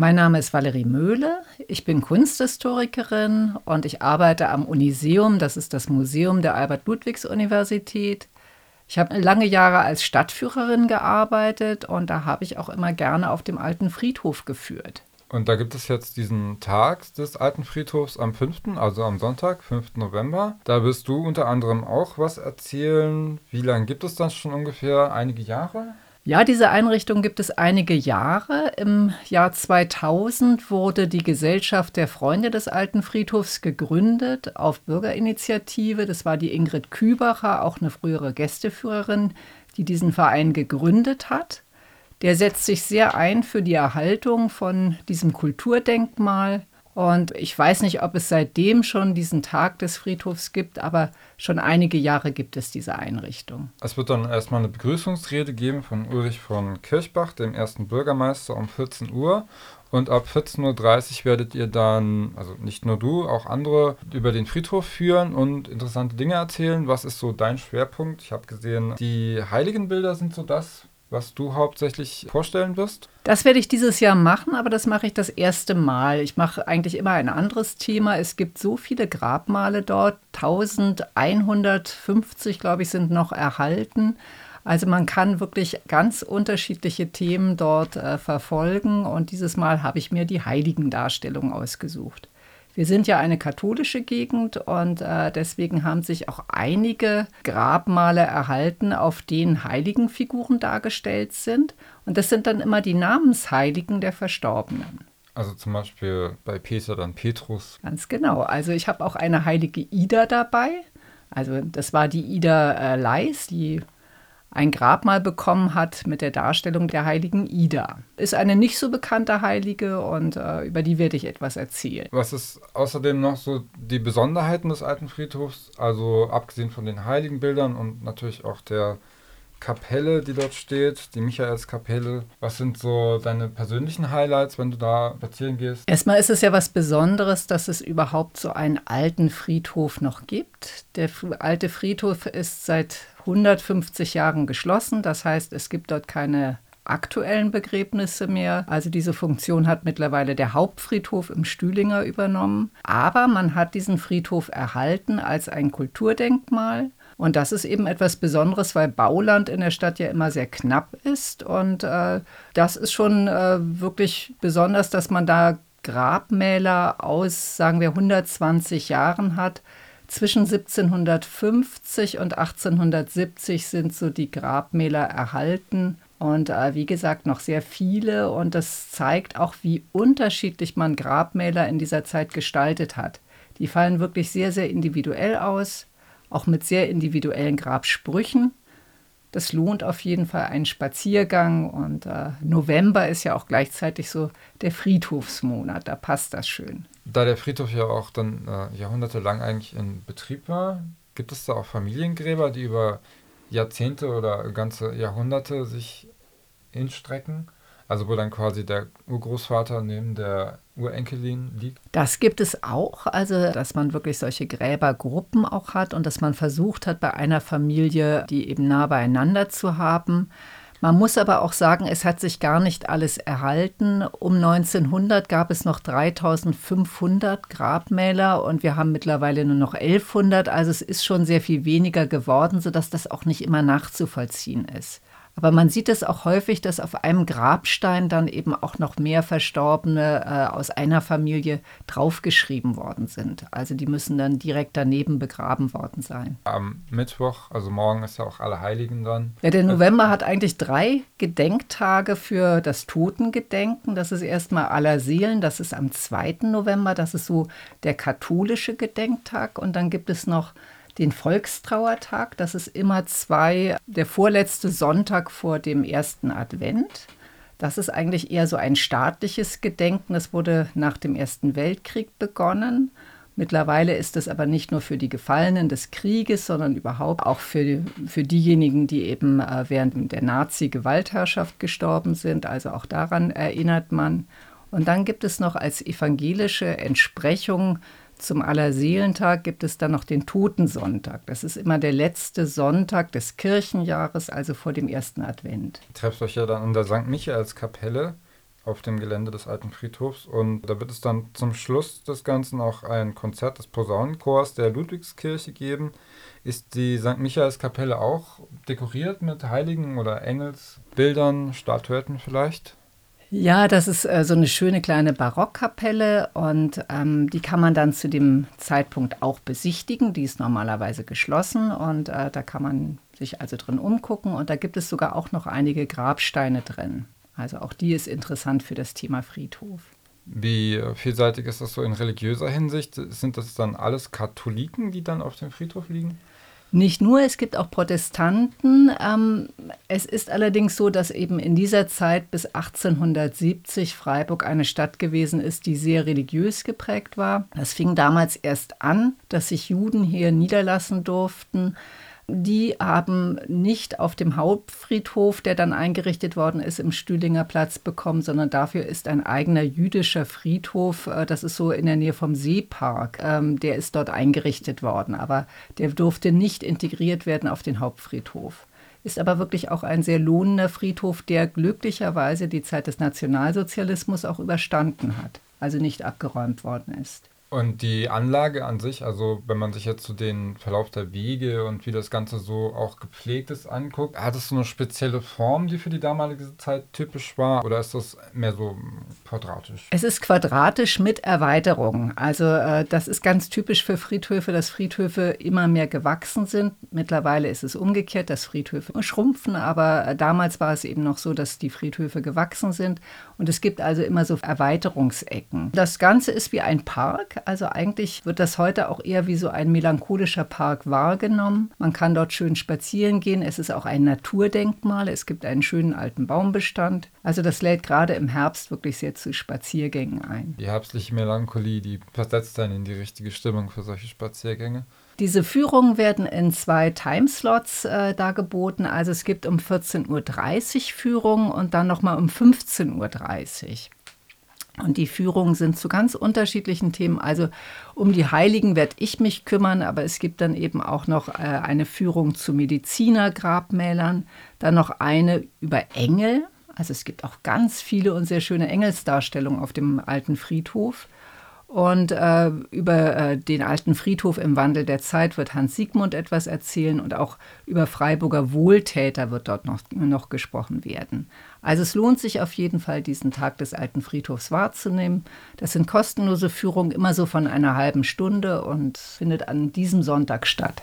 Mein Name ist Valerie Möhle. Ich bin Kunsthistorikerin und ich arbeite am Uniseum. Das ist das Museum der Albert-Ludwigs-Universität. Ich habe lange Jahre als Stadtführerin gearbeitet und da habe ich auch immer gerne auf dem alten Friedhof geführt. Und da gibt es jetzt diesen Tag des alten Friedhofs am 5., also am Sonntag, 5. November. Da wirst du unter anderem auch was erzählen. Wie lange gibt es das schon ungefähr? Einige Jahre? Ja, diese Einrichtung gibt es einige Jahre. Im Jahr 2000 wurde die Gesellschaft der Freunde des Alten Friedhofs gegründet auf Bürgerinitiative. Das war die Ingrid Kübacher, auch eine frühere Gästeführerin, die diesen Verein gegründet hat. Der setzt sich sehr ein für die Erhaltung von diesem Kulturdenkmal. Und ich weiß nicht, ob es seitdem schon diesen Tag des Friedhofs gibt, aber schon einige Jahre gibt es diese Einrichtung. Es wird dann erstmal eine Begrüßungsrede geben von Ulrich von Kirchbach, dem ersten Bürgermeister, um 14 Uhr. Und ab 14.30 Uhr werdet ihr dann, also nicht nur du, auch andere über den Friedhof führen und interessante Dinge erzählen. Was ist so dein Schwerpunkt? Ich habe gesehen, die Heiligenbilder sind so das, was du hauptsächlich vorstellen wirst? Das werde ich dieses Jahr machen, aber das mache ich das erste Mal. Ich mache eigentlich immer ein anderes Thema. Es gibt so viele Grabmale dort, 1150, glaube ich, sind noch erhalten. Also man kann wirklich ganz unterschiedliche Themen dort äh, verfolgen und dieses Mal habe ich mir die Heiligendarstellung ausgesucht. Wir sind ja eine katholische Gegend und äh, deswegen haben sich auch einige Grabmale erhalten, auf denen Heiligenfiguren dargestellt sind. Und das sind dann immer die Namensheiligen der Verstorbenen. Also zum Beispiel bei Peter dann Petrus. Ganz genau. Also ich habe auch eine heilige Ida dabei. Also das war die Ida äh, Leis, die ein Grabmal bekommen hat mit der Darstellung der heiligen Ida. Ist eine nicht so bekannte Heilige und äh, über die werde ich etwas erzählen. Was ist außerdem noch so die Besonderheiten des alten Friedhofs? Also abgesehen von den Heiligenbildern und natürlich auch der Kapelle, die dort steht, die Michaelskapelle. Was sind so deine persönlichen Highlights, wenn du da spazieren gehst? Erstmal ist es ja was Besonderes, dass es überhaupt so einen alten Friedhof noch gibt. Der alte Friedhof ist seit 150 Jahren geschlossen. Das heißt, es gibt dort keine aktuellen Begräbnisse mehr. Also diese Funktion hat mittlerweile der Hauptfriedhof im Stühlinger übernommen. Aber man hat diesen Friedhof erhalten als ein Kulturdenkmal. Und das ist eben etwas Besonderes, weil Bauland in der Stadt ja immer sehr knapp ist. Und äh, das ist schon äh, wirklich besonders, dass man da Grabmäler aus, sagen wir, 120 Jahren hat. Zwischen 1750 und 1870 sind so die Grabmäler erhalten. Und äh, wie gesagt, noch sehr viele. Und das zeigt auch, wie unterschiedlich man Grabmäler in dieser Zeit gestaltet hat. Die fallen wirklich sehr, sehr individuell aus auch mit sehr individuellen Grabsprüchen. Das lohnt auf jeden Fall einen Spaziergang und äh, November ist ja auch gleichzeitig so der Friedhofsmonat, da passt das schön. Da der Friedhof ja auch dann äh, jahrhundertelang eigentlich in Betrieb war, gibt es da auch Familiengräber, die über Jahrzehnte oder ganze Jahrhunderte sich hinstrecken? Also wo dann quasi der Urgroßvater neben der Urenkelin liegt? Das gibt es auch, also dass man wirklich solche Gräbergruppen auch hat und dass man versucht hat, bei einer Familie die eben nah beieinander zu haben. Man muss aber auch sagen, es hat sich gar nicht alles erhalten. Um 1900 gab es noch 3500 Grabmäler und wir haben mittlerweile nur noch 1100. Also es ist schon sehr viel weniger geworden, sodass das auch nicht immer nachzuvollziehen ist. Aber man sieht es auch häufig, dass auf einem Grabstein dann eben auch noch mehr Verstorbene äh, aus einer Familie draufgeschrieben worden sind. Also die müssen dann direkt daneben begraben worden sein. Am Mittwoch, also morgen ist ja auch Allerheiligen dann. Ja, der November hat eigentlich drei Gedenktage für das Totengedenken. Das ist erstmal Allerseelen, das ist am 2. November, das ist so der katholische Gedenktag. Und dann gibt es noch den Volkstrauertag. Das ist immer zwei, der vorletzte Sonntag vor dem ersten Advent. Das ist eigentlich eher so ein staatliches Gedenken. Das wurde nach dem Ersten Weltkrieg begonnen. Mittlerweile ist es aber nicht nur für die Gefallenen des Krieges, sondern überhaupt auch für, für diejenigen, die eben äh, während der Nazi-Gewaltherrschaft gestorben sind. Also auch daran erinnert man. Und dann gibt es noch als evangelische Entsprechung zum Allerseelentag gibt es dann noch den Totensonntag. Das ist immer der letzte Sonntag des Kirchenjahres, also vor dem ersten Advent. Ihr trefft euch ja dann in der St. Michaelskapelle auf dem Gelände des alten Friedhofs. Und da wird es dann zum Schluss des Ganzen auch ein Konzert des Posaunenchors der Ludwigskirche geben. Ist die St. Michaelskapelle auch dekoriert mit Heiligen oder Engelsbildern, Statuetten vielleicht? Ja, das ist äh, so eine schöne kleine Barockkapelle und ähm, die kann man dann zu dem Zeitpunkt auch besichtigen. Die ist normalerweise geschlossen und äh, da kann man sich also drin umgucken und da gibt es sogar auch noch einige Grabsteine drin. Also auch die ist interessant für das Thema Friedhof. Wie vielseitig ist das so in religiöser Hinsicht? Sind das dann alles Katholiken, die dann auf dem Friedhof liegen? Nicht nur, es gibt auch Protestanten. Ähm, es ist allerdings so, dass eben in dieser Zeit bis 1870 Freiburg eine Stadt gewesen ist, die sehr religiös geprägt war. Das fing damals erst an, dass sich Juden hier niederlassen durften die haben nicht auf dem Hauptfriedhof, der dann eingerichtet worden ist, im Stühlinger Platz bekommen, sondern dafür ist ein eigener jüdischer Friedhof, äh, das ist so in der Nähe vom Seepark, ähm, der ist dort eingerichtet worden, aber der durfte nicht integriert werden auf den Hauptfriedhof. Ist aber wirklich auch ein sehr lohnender Friedhof, der glücklicherweise die Zeit des Nationalsozialismus auch überstanden hat, also nicht abgeräumt worden ist. Und die Anlage an sich, also wenn man sich jetzt so den Verlauf der Wege und wie das Ganze so auch gepflegt ist anguckt, hat es so eine spezielle Form, die für die damalige Zeit typisch war? Oder ist das mehr so quadratisch? Es ist quadratisch mit Erweiterung. Also äh, das ist ganz typisch für Friedhöfe, dass Friedhöfe immer mehr gewachsen sind. Mittlerweile ist es umgekehrt, dass Friedhöfe schrumpfen, aber äh, damals war es eben noch so, dass die Friedhöfe gewachsen sind. Und es gibt also immer so Erweiterungsecken. Das Ganze ist wie ein Park. Also eigentlich wird das heute auch eher wie so ein melancholischer Park wahrgenommen. Man kann dort schön spazieren gehen. Es ist auch ein Naturdenkmal. Es gibt einen schönen alten Baumbestand. Also das lädt gerade im Herbst wirklich sehr zu Spaziergängen ein. Die herbstliche Melancholie, die versetzt dann in die richtige Stimmung für solche Spaziergänge. Diese Führungen werden in zwei Timeslots äh, dargeboten. Also es gibt um 14.30 Uhr Führungen und dann nochmal um 15.30 Uhr. Und die Führungen sind zu ganz unterschiedlichen Themen. Also um die Heiligen werde ich mich kümmern, aber es gibt dann eben auch noch äh, eine Führung zu Medizinergrabmälern, dann noch eine über Engel. Also es gibt auch ganz viele und sehr schöne Engelsdarstellungen auf dem alten Friedhof. Und äh, über äh, den alten Friedhof im Wandel der Zeit wird Hans Siegmund etwas erzählen und auch über Freiburger Wohltäter wird dort noch, noch gesprochen werden. Also es lohnt sich auf jeden Fall, diesen Tag des alten Friedhofs wahrzunehmen. Das sind kostenlose Führungen, immer so von einer halben Stunde und findet an diesem Sonntag statt.